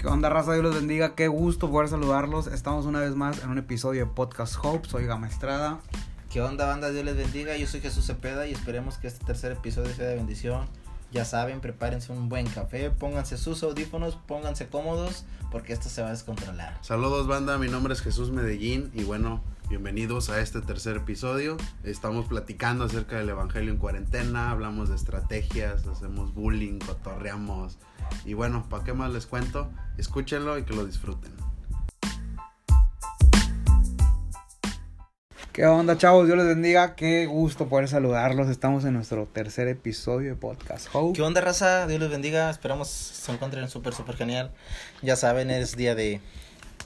¿Qué onda, raza? Dios los bendiga. Qué gusto poder saludarlos. Estamos una vez más en un episodio de Podcast Hope. Soy Gama Estrada. ¿Qué onda, banda? Dios les bendiga. Yo soy Jesús Cepeda y esperemos que este tercer episodio sea de bendición. Ya saben, prepárense un buen café, pónganse sus audífonos, pónganse cómodos, porque esto se va a descontrolar. Saludos, banda. Mi nombre es Jesús Medellín y bueno, bienvenidos a este tercer episodio. Estamos platicando acerca del Evangelio en cuarentena, hablamos de estrategias, hacemos bullying, cotorreamos. Y bueno, ¿para qué más les cuento? Escúchenlo y que lo disfruten. ¿Qué onda, chavos? Dios les bendiga. Qué gusto poder saludarlos. Estamos en nuestro tercer episodio de Podcast Hope. ¿Qué onda, raza? Dios les bendiga. Esperamos se encuentren súper, súper genial. Ya saben, es día de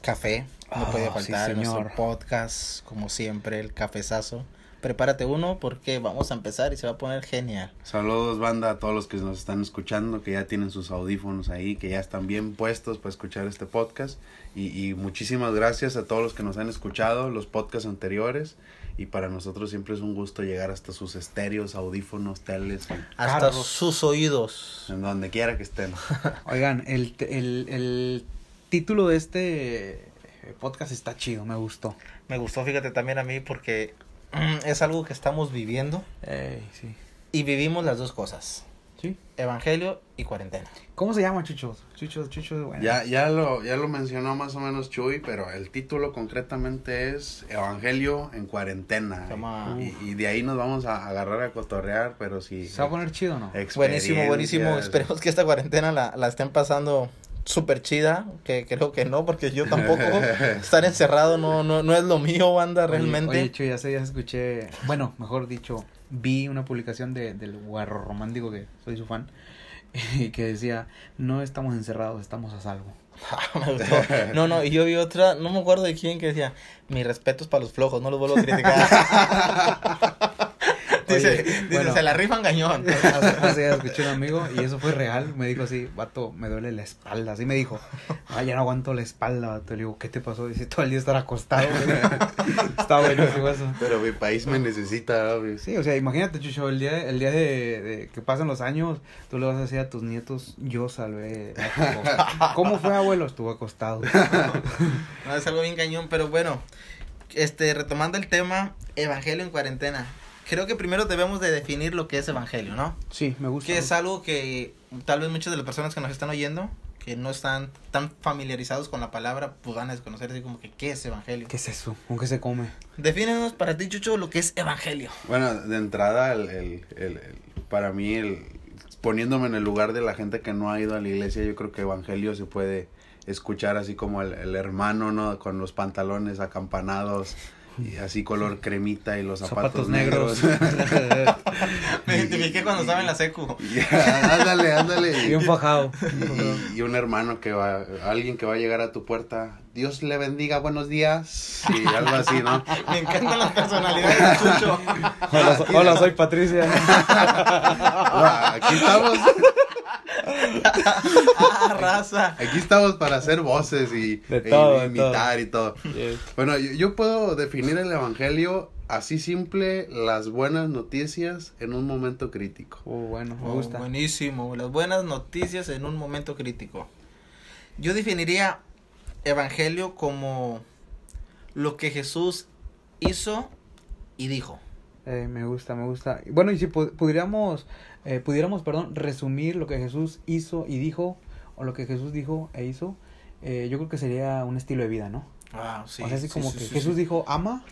café. No Oh, puede sí, faltar en nuestro señor. podcast, como siempre, el cafezazo. Prepárate uno porque vamos a empezar y se va a poner genial. Saludos, banda, a todos los que nos están escuchando, que ya tienen sus audífonos ahí, que ya están bien puestos para escuchar este podcast. Y, y muchísimas gracias a todos los que nos han escuchado los podcasts anteriores. Y para nosotros siempre es un gusto llegar hasta sus estéreos, audífonos, teles, Hasta Carros. sus oídos. en donde quiera que estén. Oigan, el, el, el título de este eh, podcast está chido, me gustó. Me gustó, fíjate también a mí, porque mm, es algo que estamos viviendo Ey, sí. y vivimos las dos cosas. ¿Sí? Evangelio y cuarentena. ¿Cómo se llama, Chucho? Chucho, Chucho, bueno. Ya, ya, lo, ya lo mencionó más o menos Chuy, pero el título concretamente es Evangelio en cuarentena. Y, y de ahí nos vamos a agarrar a cotorrear, pero sí. ¿Se va a poner chido o no? Buenísimo, buenísimo. Esperemos que esta cuarentena la, la estén pasando súper chida, que creo que no, porque yo tampoco estar encerrado no, no, no es lo mío, banda, realmente. Oye, oye, Chuy, ya sé, ya escuché, bueno, mejor dicho, vi una publicación de, del guarro romántico, que soy su fan, y que decía, no estamos encerrados, estamos a salvo. Me gustó. No, no, y yo vi otra, no me acuerdo de quién, que decía, mi respeto es para los flojos, no los vuelvo a criticar. Dice, bueno. se la rifan. Hace, días escuché un amigo y eso fue real. Me dijo así, vato, me duele la espalda. Así me dijo, ay, ya no aguanto la espalda, vato. Le digo, ¿qué te pasó? Dice, todo el día estar acostado. güey". Está eso. Pero mi país me necesita, obvio. Sí, o sea, imagínate, Chucho, el día, el día de, de que pasan los años, tú le vas a decir a tus nietos, yo salvé. a México". ¿Cómo fue, abuelo? Estuvo acostado. No, es algo bien cañón, pero bueno, este, retomando el tema, Evangelio en cuarentena. Creo que primero debemos de definir lo que es Evangelio, ¿no? Sí, me gusta. Que es algo que tal vez muchas de las personas que nos están oyendo, que no están tan familiarizados con la palabra, pues van a desconocer así como que, ¿qué es Evangelio? ¿Qué es eso? ¿Con qué se come? Defínenos para ti, Chucho, lo que es Evangelio. Bueno, de entrada, el, el- el- el- para mí, el, poniéndome en el lugar de la gente que no ha ido a la iglesia, yo creo que Evangelio se puede escuchar así como el, el hermano, ¿no? Con los pantalones acampanados, y así color cremita y los zapatos, Zapatos negros. negros. Me identifiqué cuando estaba en la secu. Y- ándale, ándale. Bien fajado. Y, y un hermano que va, alguien que va a llegar a tu puerta, Dios le bendiga, buenos días, y algo así, ¿no? Me encantan las personalidades de Chucho. Hola, so- hola, soy Patricia. Aquí estamos, Ah, raza. aquí estamos para hacer voces y De e imitar y todo. Bueno, yo, yo puedo definir el evangelio así simple, las buenas noticias en un momento crítico. Uh, bueno, me Oh, gusta. buenísimo. Las buenas noticias en un momento crítico. Yo definiría Evangelio como lo que Jesús hizo y dijo. Eh, me gusta, me gusta. Bueno, y si pu- pudiéramos, eh, pudiéramos, perdón, resumir lo que Jesús hizo y dijo, o lo que Jesús dijo e hizo, eh, yo creo que sería un estilo de vida, ¿no? Ah, sí. o sea, así sí, como sí, que sí, Jesús sí. dijo, ama,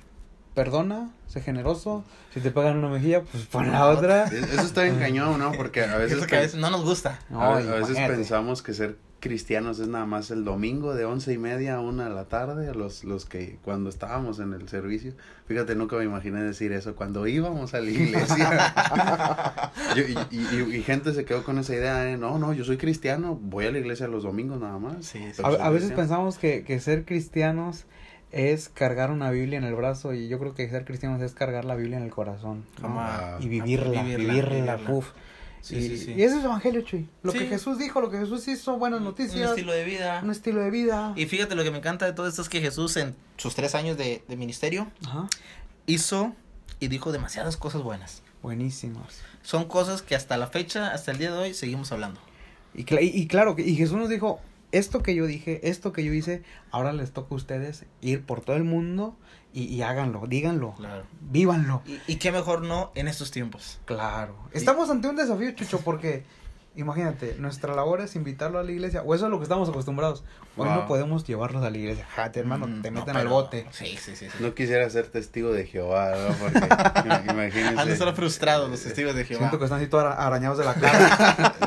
perdona, sé generoso, si te pagan una mejilla, pues pon la otra. Eso está bien cañón, ¿no? Porque a veces, que a veces no nos gusta. No, a, a veces imagínate. pensamos que ser cristianos es nada más el domingo de once y media a una de la tarde, los, los que cuando estábamos en el servicio, fíjate, nunca me imaginé decir eso, cuando íbamos a la iglesia. Yo- y, y- y gente se quedó con esa idea, ¿eh? no, no, yo soy cristiano, voy a la iglesia los domingos nada más. Sí, sí. Pero A, veces cristiano. pensamos que, que ser cristianos es cargar una Biblia en el brazo y yo creo que ser cristianos es cargar la Biblia en el corazón. ¿no? Jamás. Y vivirla, Vivirla, vivirla, vivirla. uf. Sí, y, sí, sí. y ese es evangelio, Chuy. Lo que Jesús dijo, lo que Jesús hizo, buenas Un noticias, estilo de vida. un estilo de vida. Y fíjate, lo que me encanta de todo esto es que Jesús en sus tres años de, de ministerio Ajá. hizo y dijo demasiadas cosas buenas. Buenísimos. Son cosas que hasta la fecha, hasta el día de hoy, seguimos hablando. Y, cla- y, y claro, que- y Jesús nos dijo, esto que yo dije, esto que yo hice, ahora les toca a ustedes ir por todo el mundo y, y háganlo, díganlo, Claro. vívanlo. Y, y qué mejor no en estos tiempos. Claro. Estamos ante un desafío, Chucho, porque imagínate, nuestra labor es invitarlo a la iglesia, o eso es lo que estamos acostumbrados. Hoy no podemos llevarlos a la iglesia. Jate, hermano, Mm, te no, meten pero- al bote. Sí, sí, sí. sí. No quisiera ser testigo de Jehová, ¿no? Porque im- imagínense. Han de estar frustrados los testigos de Jehová. Siento que están así todos arañados de la cara.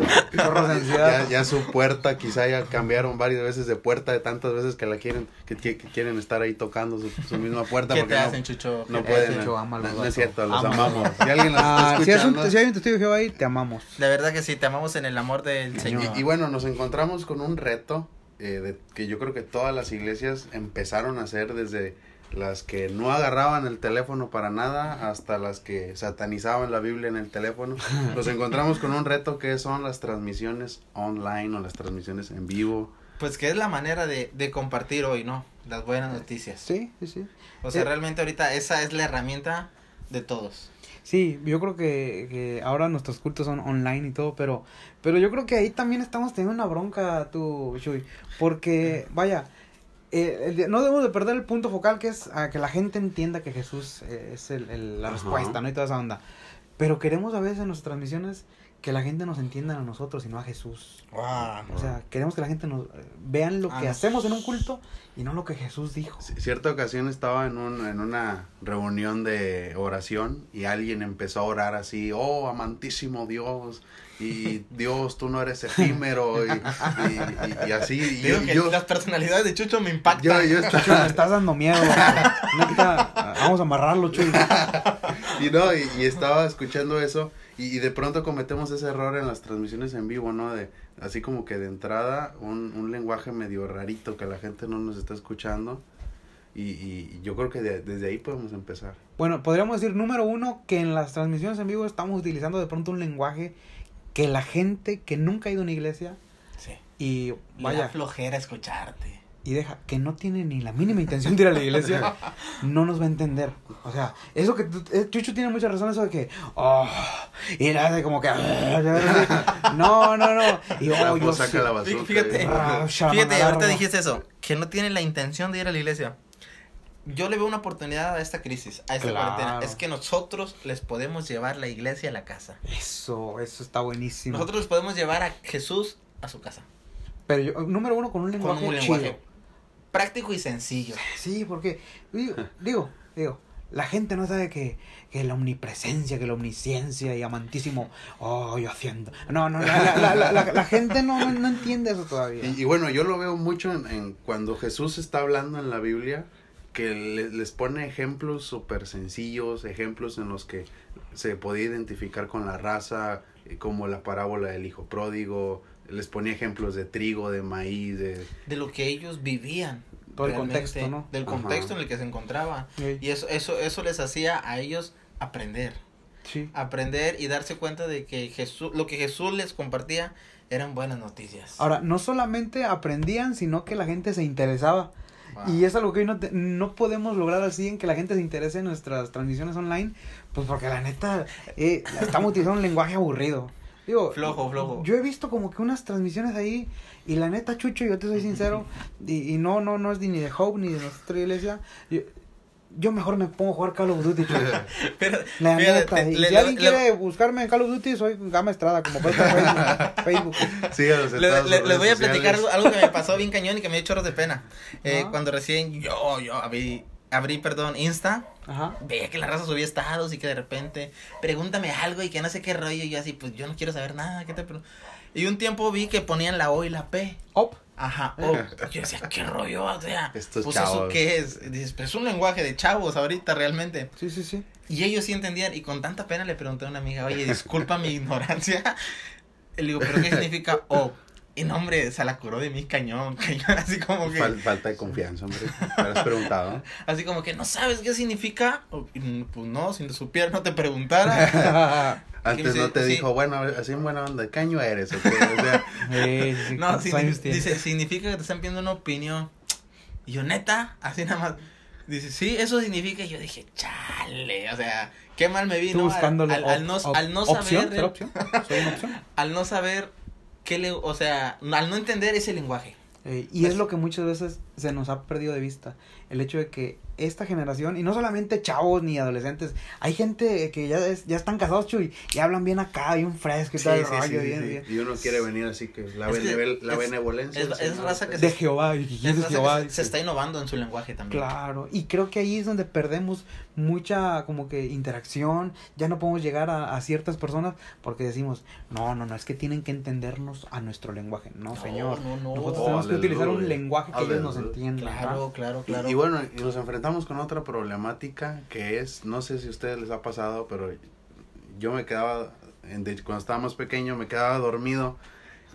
Ya, ya su puerta quizá ya cambiaron varias veces de puerta de tantas veces que la quieren que, que- que quieren estar ahí tocando su, su misma puerta ¿Qué porque te no, hacen, Chucho? no pueden Chucho, no, ámalos, no es cierto los Ámalos. amamos si alguien nos Ah, está si, es un- escuchando si hay un testigo de Jehová ahí, te amamos. De verdad que sí, te amamos en el amor del Señor. y, y bueno nos encontramos con un reto eh, de, que yo creo que todas las iglesias empezaron a hacer desde las que no agarraban el teléfono para nada hasta las que satanizaban la Biblia en el teléfono. Nos encontramos con un reto que son las transmisiones online o las transmisiones en vivo. Pues que es la manera de, de compartir hoy, ¿no? Las buenas noticias. Sí, sí, sí. O sea, Eh. realmente ahorita esa es la herramienta de todos. Sí, yo creo que, que ahora nuestros cultos son online y todo, pero, pero yo creo que ahí también estamos teniendo una bronca, tú, Chuy, porque, vaya, eh, no debemos de perder el punto focal que es a que la gente entienda que Jesús eh, es el, el- la Ajá. respuesta, ¿no? Y toda esa onda. Pero queremos a veces en nuestras transmisiones que la gente nos entienda a nosotros y no a Jesús. O sea, queremos que la gente nos eh, vean lo Ah, que hacemos en un culto y no lo que Jesús dijo. C- Cierta ocasión estaba en, un, en una reunión de oración y alguien empezó a orar así, oh, amantísimo Dios, y Dios, tú no eres efímero, y, y- y- y así, y Digo yo, que yo, las personalidades de Chucho me impactan. yo, yo me estás dando miedo. Vamos a amarrarlo, Chuy. y no, y, y estaba escuchando eso, y, y de pronto cometemos ese error en las transmisiones en vivo, ¿no? De, así como que de entrada, un, un lenguaje medio rarito que la gente no nos está escuchando, y, y yo creo que de- desde ahí podemos empezar. Bueno, podríamos decir, número uno, que en las transmisiones en vivo estamos utilizando de pronto un lenguaje que la gente que nunca ha ido a una iglesia Sí. y Vaya. vaya, flojera escucharte. Y deja, que no tiene ni la mínima intención de ir a la iglesia, no nos va a entender. O sea, eso que tú- eh, Chucho tiene mucha razón, eso de que, oh, y le hace como que, no, no, no, y oh, yo saca sí. la basura. Fíjate, Ah, fíjate, ahorita dijiste eso, que no tiene la intención de ir a la iglesia. Yo le veo una oportunidad a esta crisis, a esta Claro. cuarentena. Es que nosotros les podemos llevar la iglesia a la casa. Eso, eso está buenísimo. Nosotros les podemos llevar a Jesús a su casa. Pero yo, número uno, con un Con lenguaje, un lenguaje chido. Práctico y sencillo. Sí, porque, digo, digo, digo, la gente no sabe que, que la omnipresencia, que la omnisciencia y amantísimo, oh, yo haciendo. No, no, la, la, la, la, la gente no, no, entiende eso todavía. Y, y bueno, yo lo veo mucho en, en cuando Jesús está hablando en la Biblia, que le- les pone ejemplos súper sencillos, ejemplos en los que se podía identificar con la raza, eh, como la parábola del hijo pródigo, les ponía ejemplos de trigo, de maíz, de... De lo que ellos vivían. Todo el contexto, ¿no? Del Ajá. contexto en el que se encontraban. Sí, Y eso, eso, eso les hacía a ellos aprender. sí. Aprender y darse cuenta de que Jesús, lo que Jesús les compartía eran buenas noticias. Ahora, no solamente aprendían, sino que la gente se interesaba. Wow. Y es algo que hoy no, te- no podemos lograr así en que la gente se interese en nuestras transmisiones online, pues porque la neta eh, estamos utilizando un lenguaje aburrido. Digo, Flojo, flojo. Yo he visto como que unas transmisiones ahí y la neta, Chucho, yo te soy sincero, y, y no, no, no es ni de Hope ni de nuestra iglesia. Yo, yo mejor me pongo a jugar Call of Duty, Chucho. Pero, La neta, te- y le- si le- alguien le- quiere buscarme en Call of Duty, soy Gama Estrada, como puede estar en Facebook. Facebook. Sí, a los les voy a platicar algo, algo que me pasó bien cañón y que me dio chorros de pena. Eh. Cuando recién yo, yo abrí, abrí, perdón, Insta, Ajá. veía que la raza subía estados y que de repente, pregúntame algo y que no sé qué rollo. Y yo así, pues yo no quiero saber nada, ¿qué te pregun-?" Y un tiempo vi que ponían la O y la P. Op. Ajá, oh, yo decía, ¿qué rollo? O sea, Estos pues eso chavos. qué es. Dices, pues es un lenguaje de chavos ahorita realmente. Sí, sí, sí. Y ellos sí entendían, y con tanta pena le pregunté a una amiga, oye, disculpa mi ignorancia. Le digo, ¿pero qué significa O? Y no, hombre, se la curó de mí cañón, cañón, así como que, Fal- falta de confianza, hombre. Me has preguntado. así como que, ¿no sabes qué significa? O, Pues no, si te supiera, no te preguntara. Antes no te sí. dijo, bueno, así en buena onda, ¿qué año eres? o qué? O sea, Sí, sí, No, ¿cuántos sí, años tienes? dice, significa que te están pidiendo una opinión. Y yo, neta, así nada más. Dice, sí, eso significa. Y yo dije, chale, o sea, qué mal me vi, Tú ¿no? Al- buscándole al, al no, al no opción, saber. ¿Soy una opción? al no saber qué le, o sea, al no entender ese lenguaje. Eh, y es lo que muchas veces se nos ha perdido de vista. El hecho de que esta generación, y no solamente chavos ni adolescentes, hay gente que ya, es- ya están casados, chuy, y hablan bien acá, bien fresco y Sí, todo el sí, rollo, sí, bien, sí. bien. Y uno quiere venir así que la, Es que benevel- la es- benevolencia. es- del es Señor. raza que De Jehová, y Es que se, está innovando en su lenguaje también. Claro, y creo que ahí es donde perdemos mucha como que interacción, ya no podemos llegar a, a ciertas personas porque decimos, no, no, no, es que tienen que entendernos a nuestro lenguaje, no, No, señor. no, no. Nosotros Oh, tenemos que utilizar un lenguaje que ellos nos entiendan. Claro, claro, claro. Y, bueno, y nos enfrentamos con otra problemática que es, no sé si a ustedes les ha pasado, pero yo me quedaba, en- de- cuando estaba más pequeño, me quedaba dormido.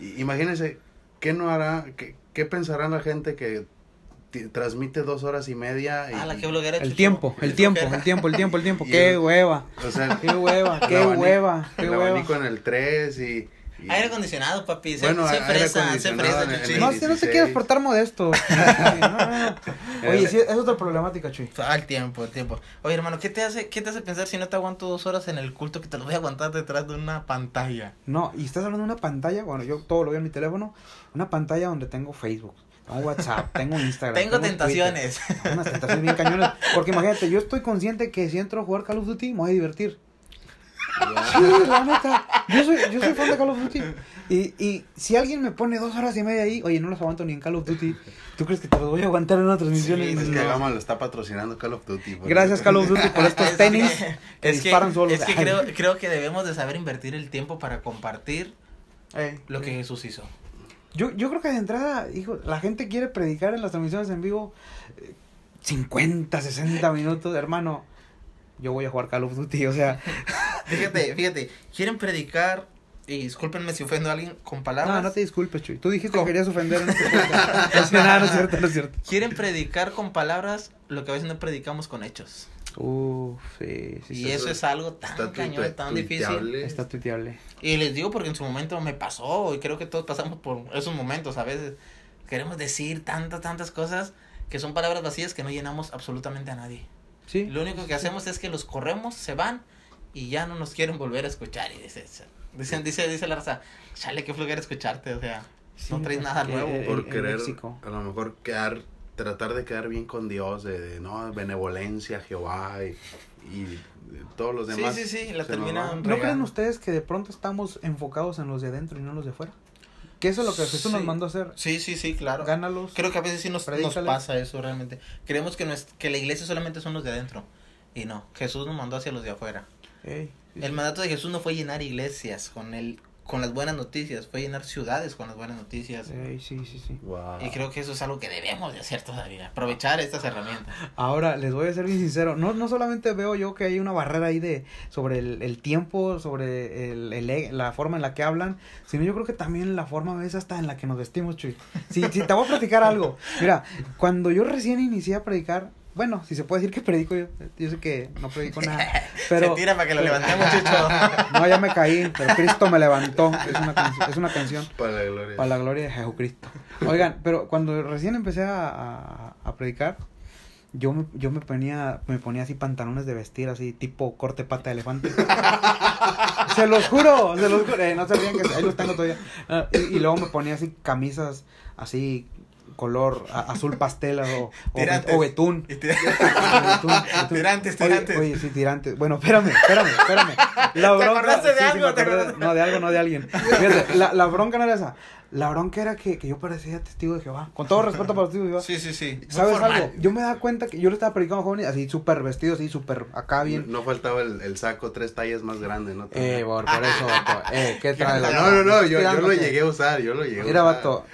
Y, imagínense, ¿qué no hará, qué, qué pensará la gente que transmite dos horas y media? Y, Ah, la que bloguera El tiempo, el tiempo, el tiempo, el tiempo, el tiempo. Qué el- hueva, o sea, qué hueva, el qué hueva, qué el hueva. abanico en el 3 y... y- Aire acondicionado, papi. Se, Bueno, se fresa, se en No, si no te 16. quieres portar modesto. No, no, no. Oye, sí, es otra problemática, Chuy. El tiempo, el tiempo. Oye, hermano, ¿qué te hace, qué te hace pensar si no te aguanto dos horas en el culto que te lo voy a aguantar detrás de una pantalla? No, y estás hablando de una pantalla, bueno, yo todo lo veo en mi teléfono, una pantalla donde tengo Facebook, tengo WhatsApp, tengo Instagram. Tengo tentaciones. unas tentaciones bien cañones. Porque imagínate, yo estoy consciente que si entro a jugar Call of Duty me voy a divertir. Sí, la neta. Yo soy, yo soy fan de Call of Duty. Y, y si alguien me pone dos horas y media ahí, oye, no los aguanto ni en Call of Duty, ¿tú crees que te los voy a aguantar en una transmisión? Sí, Es No. que Gama lo está patrocinando Call of Duty. Gracias. Call of Duty por estos Es tenis que- que es que, disparan solos. es que creo, creo que debemos de saber invertir el tiempo para compartir lo que Jesús hizo. Yo, yo creo que de entrada, hijo, la gente quiere predicar en las transmisiones en vivo eh, 50, 60 minutos, hermano. Yo voy a jugar Call of Duty, o sea, Fíjate, fíjate, quieren predicar, y discúlpenme si ofendo a alguien con palabras. no, no te disculpes, Chuy. Tú dijiste ¿Cómo? que querías ofender este. No, es nada, no es cierto, no es cierto. Quieren predicar con palabras lo que a veces no predicamos con hechos. Uf, sí, sí, y eso es algo tan Está cañón, tuite- tan difícil. Está tuiteable. Y les digo porque en su momento me pasó y creo que todos pasamos por esos momentos a veces. Queremos decir tantas, tantas cosas que son palabras vacías que no llenamos absolutamente a nadie. Sí. Lo único que hacemos es que los corremos, se van y ya no nos quieren volver a escuchar. Y dice, dicen, dice, dice la raza, chale, qué flojera escucharte, o sea. Sí, no traes pues, nada que nuevo. el- por el querer a lo mejor quedar tratar de quedar bien con Dios de, de, no benevolencia Jehová y, y todos los Sí, demás sí, sí, la se nos terminan. ¿No creen ustedes que de pronto estamos enfocados en los de adentro y no en los de afuera? Que eso es lo que Jesús nos Sí. mandó a hacer. Sí, sí, sí, claro. Gánalos. Creo que a veces sí nos, pasa eso realmente. Creemos que, nues- que la iglesia solamente son los de adentro. Y no, Jesús nos mandó hacia los de afuera. Ey, sí, El sí. mandato de Jesús no fue llenar iglesias con el, con las buenas noticias, fue llenar ciudades con las buenas noticias. Ey, sí, sí, sí. Wow. Y creo que eso es algo que debemos de hacer todavía, aprovechar estas herramientas. Ahora, les voy a ser bien sincero, no, no solamente veo yo que hay una barrera ahí de sobre el, el tiempo, sobre el, el- la forma en la que hablan, sino yo creo que también la forma a veces hasta en la que nos vestimos, Chuy. Si, si te voy a platicar algo, mira, cuando yo recién inicié a predicar, bueno, si se puede decir que predico yo, yo sé que no predico nada, pero... Se tira para que lo levantemos, Chucho. No, ya me caí, pero Cristo me levantó, es una, canción- es una canción. para la gloria Para la gloria de Jesucristo. Oigan, pero cuando recién empecé a, a- a predicar, yo me, yo me ponía, me ponía así pantalones de vestir, así tipo corte pata de elefante. se los juro, se los juro. Eh, no se rían que ahí los tengo todavía. Ah, y, y luego me ponía así camisas así color azul pastel o, o, betún. Tirantes, tirantes. Oye, sí, tirantes. Bueno, espérame, espérame, espérame. La ¿Te acordaste de algo? No, de algo, no de alguien. La bronca no era esa. La bronca era que, que yo parecía testigo de Jehová. Con todo respeto para los testigos de Jehová. Sí, sí, sí. ¿Sabes formal. algo? Yo me daba cuenta que yo le estaba predicando a jóvenes así súper vestidos, así súper acá bien. no faltaba el, el saco tres tallas más grande no Eh, por, por eso, vato. Eh, ¿qué traes? no no no yo, yo lo llegué a usar yo lo llegué a Mira, usar. vato,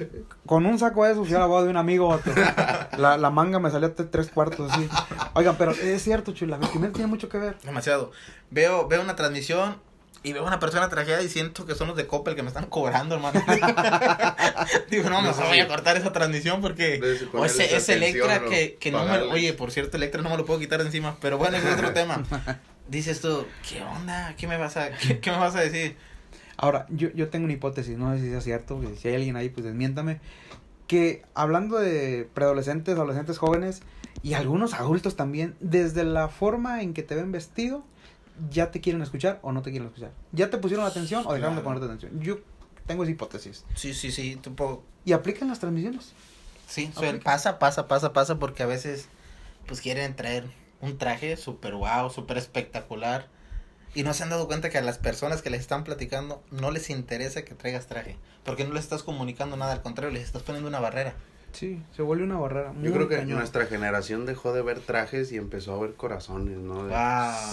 con un saco de eso fui a la boda de un amigo, vato. La, la manga me salió hasta tres cuartos, así. Oigan, pero es cierto, chuy, la vestimenta tiene mucho que ver. Demasiado. Veo, veo una transmisión y veo una persona trajeada y siento que son los de Coppel que me están cobrando, hermano. Digo, no, No mejor sé voy a cortar esa transmisión porque... O ese, ese Electra o que, que no me... pagarle. Oye, por cierto, Electra no me lo puedo quitar de encima, pero bueno, es otro tema. Dices tú, ¿qué onda? ¿Qué me vas a, qué, qué me vas a decir? Ahora, yo, yo tengo una hipótesis, no sé si sea cierto, que si hay alguien ahí, pues desmiéntame. Que hablando de preadolescentes, adolescentes jóvenes y algunos adultos también, desde la forma en que te ven vestido, ya te quieren escuchar o no te quieren escuchar. Ya te pusieron atención o dejaron de Claro. ponerte atención. Yo tengo esa hipótesis. Sí, sí, sí. Y aplican las transmisiones. Sí, pasa, pasa, pasa, pasa, porque a veces, pues quieren traer un traje súper wow, súper espectacular. Y no se han dado cuenta que a las personas que les están platicando no les interesa que traigas traje. Porque no les estás comunicando nada, al contrario, les estás poniendo una barrera. Sí, se vuelve una barrera. Yo creo que cañón. nuestra generación dejó de ver trajes y empezó a ver corazones, ¿no? De-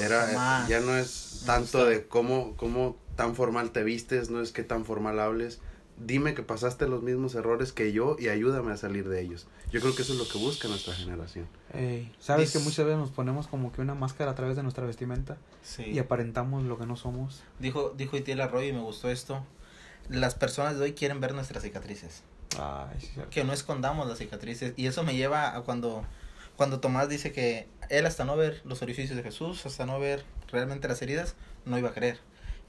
Era, ya no es tanto de cómo, cómo tan formal te vistes, no es que tan formal hables. Dime que pasaste los mismos errores que yo y ayúdame a salir de ellos. Yo creo que eso es lo que busca nuestra generación. Ey, Sabes que muchas veces nos ponemos como que una máscara a través de nuestra vestimenta Sí. y aparentamos lo que no somos. Dijo, dijo Itiel Arroyo y me gustó esto. Las personas de hoy quieren ver nuestras cicatrices. Ay, sí, que no escondamos las cicatrices y eso me lleva a cuando cuando Tomás dice que él hasta no ver los orificios de Jesús, hasta no ver realmente las heridas, no iba a creer.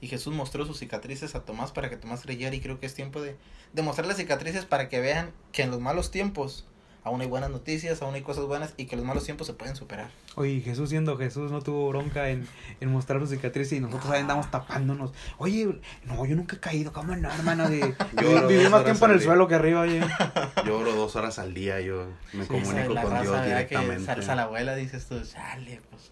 Y Jesús mostró sus cicatrices a Tomás para que Tomás creyera y creo que es tiempo de, de mostrar las cicatrices para que vean que en los malos tiempos aún hay buenas noticias, aún hay cosas buenas y que los malos tiempos se pueden superar. Oye, Jesús siendo Jesús no tuvo bronca en, en mostrar su cicatriz y nosotros ahí andamos tapándonos. Oye, no, yo nunca he caído, ¿cómo no, hermano? De, Lloro viví más tiempo en el día. suelo que arriba, oye. Yo oro dos horas al día, yo me Sí, comunico la con raza, Dios ¿verdad? Que directamente. salsa la abuela, dices tú, sale, pues,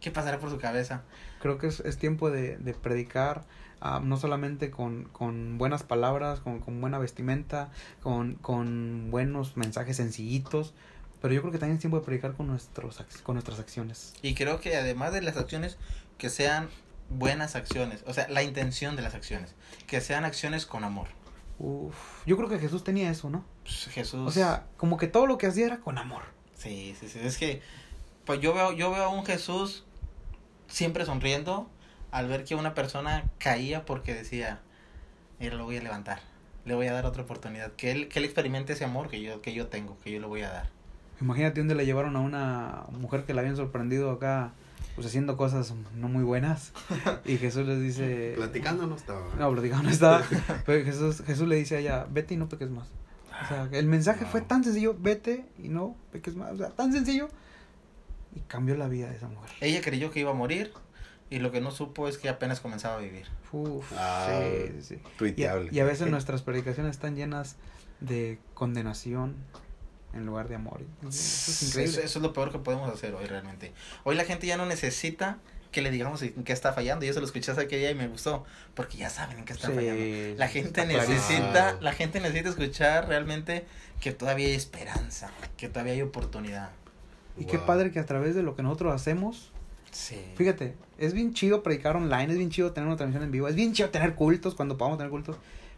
¿qué pasará por su cabeza? Creo que es, es tiempo de, de predicar, ah, no solamente con, con buenas palabras, con, con buena vestimenta, con, con buenos mensajes sencillitos, pero yo creo que también es tiempo de predicar con, nuestros, con nuestras acciones. Y creo que además de las acciones, que sean buenas acciones, o sea, la intención de las acciones, que sean acciones con amor. Uf, yo creo que Jesús tenía eso, ¿no? Pues, Jesús. O sea, como que todo lo que hacía era con amor. sí, sí, sí. Es que, pues yo veo, yo veo a un Jesús siempre sonriendo al ver que una persona caía porque decía, mira, lo voy a levantar, le voy a dar otra oportunidad, que él, que él experimente ese amor que yo, que yo tengo, que yo le voy a dar. Imagínate donde le llevaron a una mujer que la habían sorprendido acá, pues haciendo cosas no muy buenas. Y Jesús les dice... Platicando no estaba. No, platicando no estaba. Pero Jesús, Jesús le dice a ella, vete y no peques más. O sea, el mensaje fue tan sencillo, vete y no peques más. O sea, tan sencillo. Y cambió la vida de esa mujer. Ella creyó que iba a morir y lo que no supo es que apenas comenzaba a vivir. Uf, Ah, sí, sí, sí. Y a, Tuiteable. y a veces nuestras predicaciones están llenas de condenación en lugar de amor. Eso es increíble. Eso, eso es lo peor que podemos hacer hoy realmente. Hoy la gente ya no necesita que le digamos en qué está fallando. Y eso lo escuché hace aquel día y me gustó. Porque ya saben en qué está Sí, fallando. La gente necesita, la gente necesita escuchar realmente que todavía hay esperanza, que todavía hay oportunidad. Y qué Wow. padre que a través de lo que nosotros hacemos, Sí. fíjate, es bien chido predicar online, es bien chido tener una transmisión en vivo, es bien chido tener cultos cuando podamos tener cultos,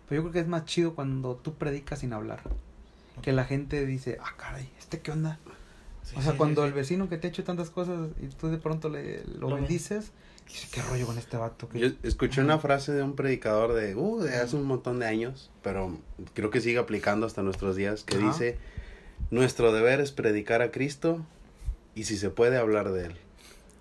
pero yo creo que es más chido cuando tú predicas sin hablar. Que la gente dice, ah, caray, ¿este qué onda? Sí, o sea, sí, cuando sí, el vecino que te ha hecho tantas cosas y tú de pronto le, lo Lo bendices, dice, ¿qué rollo con este vato? ¿Qué- Yo escuché una frase de un predicador de, uh, de hace un montón de años, pero creo que sigue aplicando hasta nuestros días, que Ajá. dice, nuestro deber es predicar a Cristo y si se puede hablar de él.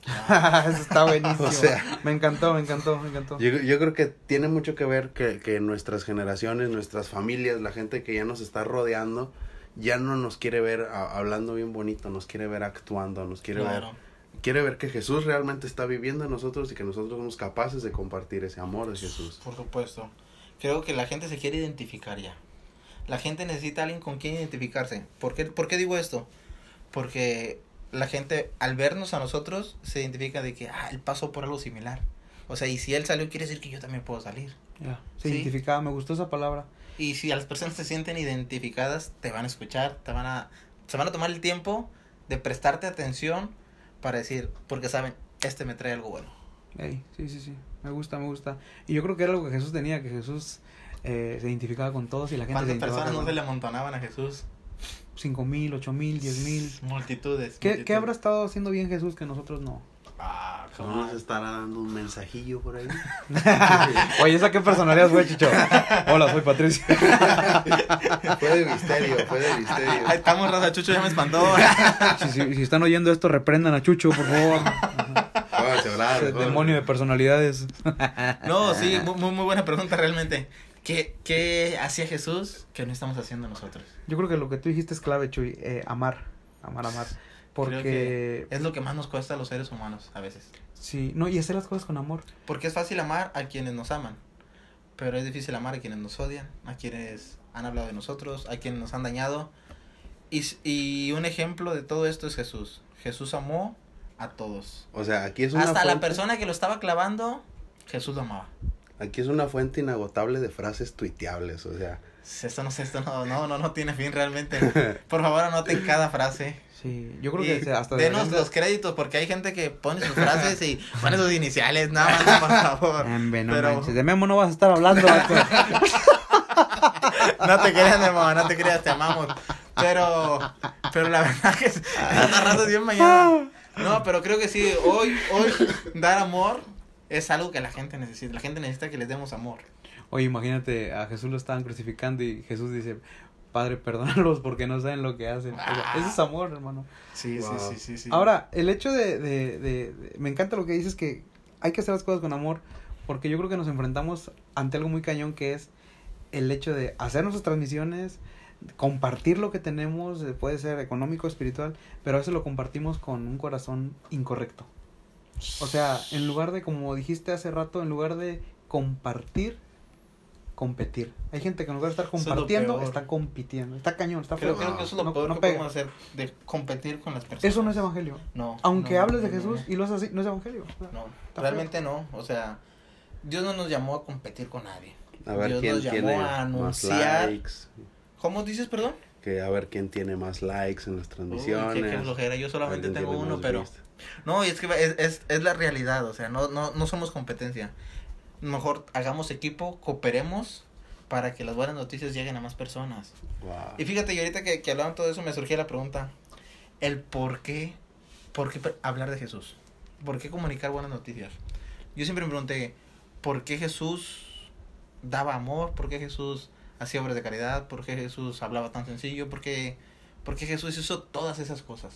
Eso está buenísimo. O sea- me encantó, me encantó, me encantó. Yo, yo creo que tiene mucho que ver que, que nuestras generaciones, nuestras familias, la gente que ya nos está rodeando, ya no nos quiere ver a- hablando bien bonito, nos quiere ver actuando, nos quiere Claro. ver, quiere ver que Jesús realmente está viviendo en nosotros y que nosotros somos capaces de compartir ese amor de Jesús. Por supuesto. Creo que la gente se quiere identificar ya. La gente necesita a alguien con quien identificarse. ¿Por qué, ¿Por qué digo esto? Porque la gente al vernos a nosotros se identifica de que, ah, él pasó por algo similar. O sea, y si él salió, quiere decir que yo también puedo salir. Ya, Se Sí. identificaba, me gustó esa palabra. Y si a las personas se sienten identificadas, te van a escuchar, te van a, se van a tomar el tiempo de prestarte atención para decir, porque saben, este me trae algo bueno. Sí, sí, sí. Me gusta, me gusta. Y yo creo que era algo que Jesús tenía, que Jesús eh, se identificaba con todos y la gente ¿Cuántas se identificaba personas no se le amontonaban a Jesús? Cinco mil, ocho mil, diez mil. Multitudes. ¿Qué, ¿Qué habrá estado haciendo bien Jesús que nosotros no? Ah, ¿Cómo nos estará dando un mensajillo por ahí? Oye, ¿esa qué personalidad fue, Chicho? Hola, soy Patricia. fue de misterio, fue de misterio. Ahí estamos, Raza Chucho ya me espantó. Si, si- si están oyendo esto, reprendan a Chucho, por favor. Ese demonio de personalidades. No, sí, mu- muy, muy buena pregunta realmente. ¿Qué, ¿Qué hacía Jesús que no estamos haciendo nosotros? Yo creo que lo que tú dijiste es clave, Chuy. eh, amar. Amar, amar. Porque. que es lo que más nos cuesta a los seres humanos a veces. Sí, no, y hacer las cosas con amor. Porque es fácil amar a quienes nos aman. Pero es difícil amar a quienes nos odian, a quienes han hablado de nosotros, a quienes nos han dañado. Y, y un ejemplo de todo esto es Jesús. Jesús amó a todos. O sea, aquí es una Hasta la persona que lo estaba clavando, Jesús lo amaba. Aquí es una fuente inagotable de frases tuiteables, o sea. Esto no sé, esto no, no, no, no tiene fin realmente. Por favor, anoten cada frase. Sí, yo creo Y que hasta denos de- los créditos, porque hay gente que pone sus frases y pone sus iniciales, nada más, por favor. No Pero- manches, de Memo no vas a estar hablando. No te creas, Memo, no te creas, te amamos. Pero, pero la verdad que es- esta raza es bien mañana. No, pero creo que sí, hoy, hoy, dar amor es algo que la gente necesita. La gente necesita que les demos amor. Oye, imagínate, a Jesús lo estaban crucificando y Jesús dice, Padre, perdónalos porque no saben lo que hacen. O sea, Ah. ese es amor, hermano. Sí, Wow. sí, sí, sí, sí. Ahora, el hecho de, de, de- de- Me encanta lo que dices que hay que hacer las cosas con amor porque yo creo que nos enfrentamos ante algo muy cañón que es el hecho de hacer nuestras transmisiones, compartir lo que tenemos, eh, puede ser económico, espiritual, pero a veces lo compartimos con un corazón incorrecto. O sea, en lugar de, como dijiste hace rato, en lugar de compartir, competir. Hay gente que en lugar de estar es compartiendo, peor. está compitiendo. Está cañón, está creo, feo. creo que eso es lo No- peor no que pega. podemos hacer, de competir con las personas. Eso no es evangelio. No. Aunque no, hables de Jesús y lo haces así, no es evangelio. No, realmente no. O sea, Dios no nos llamó a competir con nadie. A ver Dios quién nos llamó tiene a más anunciar- likes. ¿Cómo dices, perdón? Que a ver quién tiene más likes en las Uy, transmisiones. qué, qué flojera. Yo solamente tengo uno, pero... vistas. No, y es que es, es, es la realidad, o sea, no, no, no somos competencia. Mejor hagamos equipo, cooperemos para que las buenas noticias lleguen a más personas. Wow. Y fíjate, y ahorita que, que hablaban todo eso me surgía la pregunta, el por qué, por qué hablar de Jesús, por qué comunicar buenas noticias. Yo siempre me pregunté, ¿por qué Jesús daba amor? ¿Por qué Jesús hacía obras de caridad? ¿Por qué Jesús hablaba tan sencillo? ¿Por qué, por qué Jesús hizo todas esas cosas?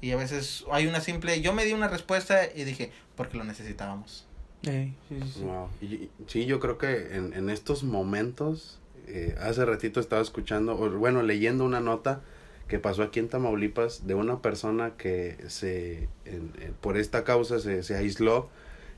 Y a veces hay una simple, yo me di una respuesta y dije, porque lo necesitábamos. Sí, sí, sí. Wow. Y- y- sí, yo creo que en, en estos momentos, eh, hace ratito estaba escuchando, o bueno, leyendo una nota que pasó aquí en Tamaulipas de una persona que se, en- en- por esta causa se, se aisló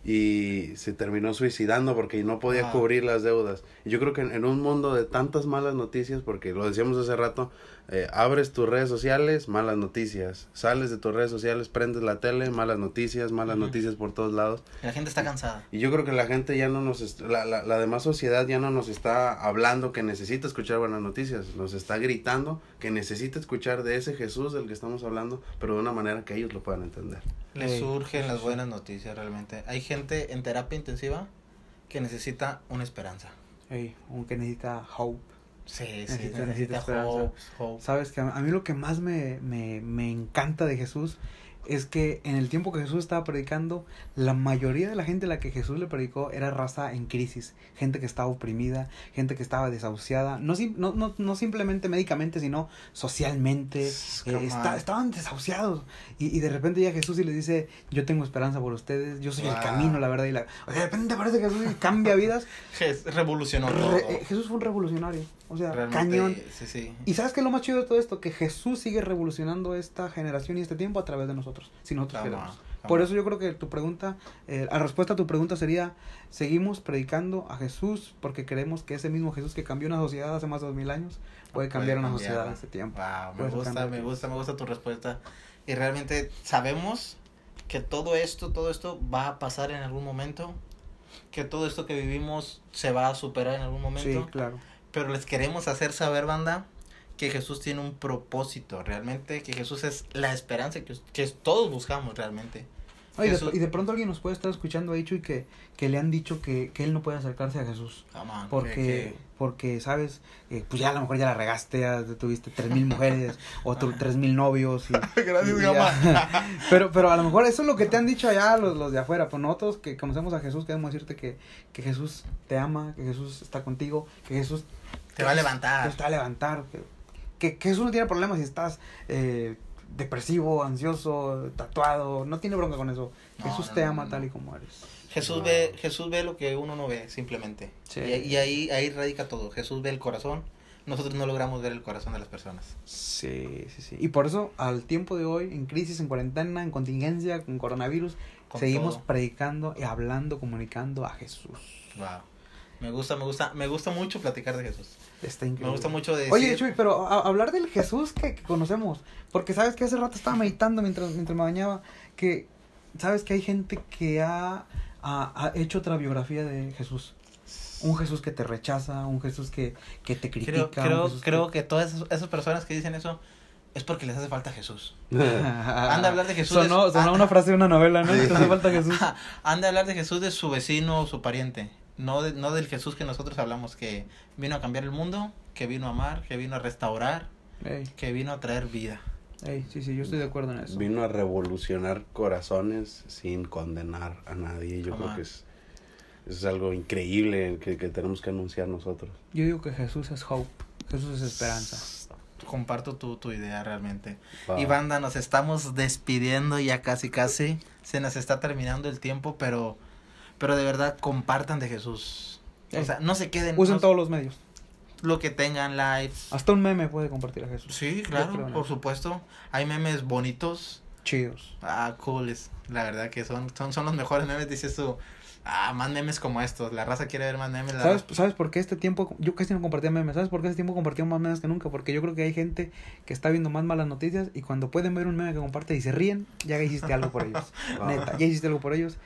y se terminó suicidando porque no podía Ah. cubrir las deudas. Y yo creo que en, en un mundo de tantas malas noticias, porque lo decíamos hace rato, eh, abres tus redes sociales, malas noticias. Sales de tus redes sociales, prendes la tele, malas noticias, malas Ujú. noticias por todos lados. Y la gente está cansada. Y yo creo que la gente ya no nos, est- la, la, la demás sociedad ya no nos está hablando que necesita escuchar buenas noticias, nos está gritando que necesita escuchar de ese Jesús del que estamos hablando, pero de una manera que ellos lo puedan entender. Le Ey, surgen las buenas noticias realmente. Hay gente en terapia intensiva que necesita una esperanza. Ey, aunque necesita hope. Sí, sí, Necesita- necesita, necesita esperanza. hope, hope. Sabes que a, mí lo que más me, me, me encanta de Jesús es que en el tiempo que Jesús estaba predicando, la mayoría de la gente a la que Jesús le predicó era raza en crisis, gente que estaba oprimida, gente que estaba desahuciada, no, no, no, no simplemente médicamente, sino socialmente, eh, está- estaban desahuciados. Y, y de repente llega Jesús y les dice, yo tengo esperanza por ustedes, yo soy el camino, la verdad y la... O sea, de repente aparece Jesús y cambia vidas. Revolucionó todo. Re- eh, Jesús fue un revolucionario, o sea, Realmente, cañón. Sí, sí. Y sabes qué es lo más chido de todo esto, que Jesús sigue revolucionando esta generación y este tiempo a través de nosotros, si nosotros queremos. Por eso yo creo que tu pregunta, eh, la respuesta a tu pregunta sería, seguimos predicando a Jesús porque creemos que ese mismo Jesús que cambió una sociedad hace más de dos mil años puede cambiar una sociedad en este tiempo. Wow, me gusta, me gusta, me gusta tu respuesta. Y realmente sabemos que todo esto, todo esto va a pasar en algún momento. Que todo esto que vivimos se va a superar en algún Sí, momento. claro. Pero les queremos hacer saber, banda, que Jesús tiene un propósito, realmente, que Jesús es la esperanza que, que todos buscamos realmente. Ay, y, de, Jesús- y de pronto alguien nos puede estar escuchando ahí, Chuy, que, que le han dicho que, que él no puede acercarse a Jesús. On, Porque, que- porque sabes, Eh, pues ya a lo mejor ya la regaste, ya tuviste tres mil mujeres o tres mil novios. Y, Gracias, y ya. pero, pero a lo mejor eso es lo que te han dicho allá los, los de afuera. Pues nosotros que conocemos a Jesús queremos decirte que, que Jesús te ama, que Jesús está contigo, que Jesús Te va a levantar. te va a levantar. Que, que, Jesús no tiene problemas si estás eh, depresivo, ansioso, tatuado. No tiene bronca con eso. No, Jesús no, te ama no. tal y como eres. Jesús Wow. ve, Jesús ve lo que uno no ve, simplemente. Sí. Y, y ahí, ahí radica todo. Jesús ve el corazón. Nosotros no logramos ver el corazón de las personas. Sí, sí, sí. Y por eso, al tiempo de hoy, en crisis, en cuarentena, en contingencia, con coronavirus, Con seguimos todo. predicando y hablando, comunicando a Jesús. Wow. Me gusta, me gusta, me gusta mucho platicar de Jesús. Está increíble. Me gusta mucho de Oye, Chuy, pero a- hablar del Jesús que, que conocemos, porque sabes que hace rato estaba meditando mientras, mientras me bañaba, que sabes que hay gente que ha, ha, ha hecho otra biografía de Jesús. Un Jesús que te rechaza, un Jesús que, que te critica. creo, creo, creo que todas esas, esas personas que dicen eso es porque les hace falta Jesús. Han de hablar de Jesús de Sonó, su- sonó ah. una frase de una novela, ¿no? Te hace falta Jesús. Han de hablar de Jesús de su vecino o su pariente. No, de- no del Jesús que nosotros hablamos, que vino a cambiar el mundo, que vino a amar, que vino a restaurar, Ey, que vino a traer vida. ey, sí, sí, yo estoy de acuerdo en eso. Vino a revolucionar corazones sin condenar a nadie. Yo creo que es, es algo increíble que, que tenemos que anunciar nosotros. Yo digo que Jesús es hope, Jesús es esperanza. Comparto tu, tu idea realmente. Y banda, nos estamos despidiendo ya casi casi. Se nos está terminando el tiempo, pero, pero de verdad compartan de Jesús. O Ey. sea, no se queden. Usen no- todos los medios. lo que tengan lives. Hasta un meme puede compartir a Jesús. Sí, claro, por supuesto. Hay memes bonitos. Chidos. Ah, cooles. La verdad que son, son, son los mejores memes, dices tú. Ah, más memes como estos. La raza quiere ver más memes. La ¿Sabes, raza- ¿Sabes por qué este tiempo? Yo casi no compartía memes. ¿Sabes por qué este tiempo compartió más memes que nunca? Porque yo creo que hay gente que está viendo más malas noticias y cuando pueden ver un meme que comparte y se ríen, ya hiciste algo por ellos. Neta, ya hiciste algo por ellos.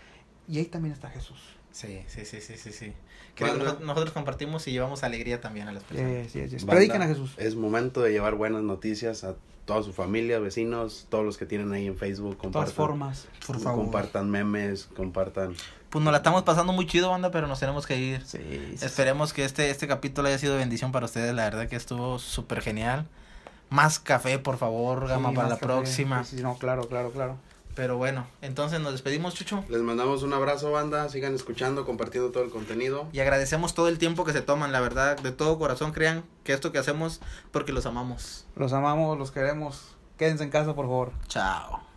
Y ahí también está Jesús. Sí, sí, sí, sí, sí, sí. Creo que nosotros, nosotros compartimos y llevamos alegría también a las personas. Yes, yes. Banda, Prediquen a Jesús. Es momento de llevar buenas noticias a toda su familia, vecinos, todos los que tienen ahí en Facebook. De todas Compartan, formas. Por favor. compartan memes, compartan. Pues nos la estamos pasando muy chido, banda, pero nos tenemos que ir. Sí, sí, sí. Esperemos que este, este capítulo haya sido bendición para ustedes. La verdad que estuvo súper genial. Más café, por favor, Gama, Sí, para la café. próxima. Sí, sí, no, claro, claro, claro. Pero bueno, entonces nos despedimos, Chucho. Les mandamos un abrazo, banda. Sigan escuchando, compartiendo todo el contenido. Y agradecemos todo el tiempo que se toman, la verdad, de todo corazón crean que esto que hacemos porque los amamos. Los amamos, los queremos. Quédense en casa, por favor. Chao.